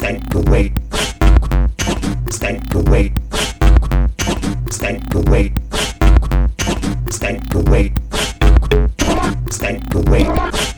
stank away, stank away, stank away, stank away, stank away,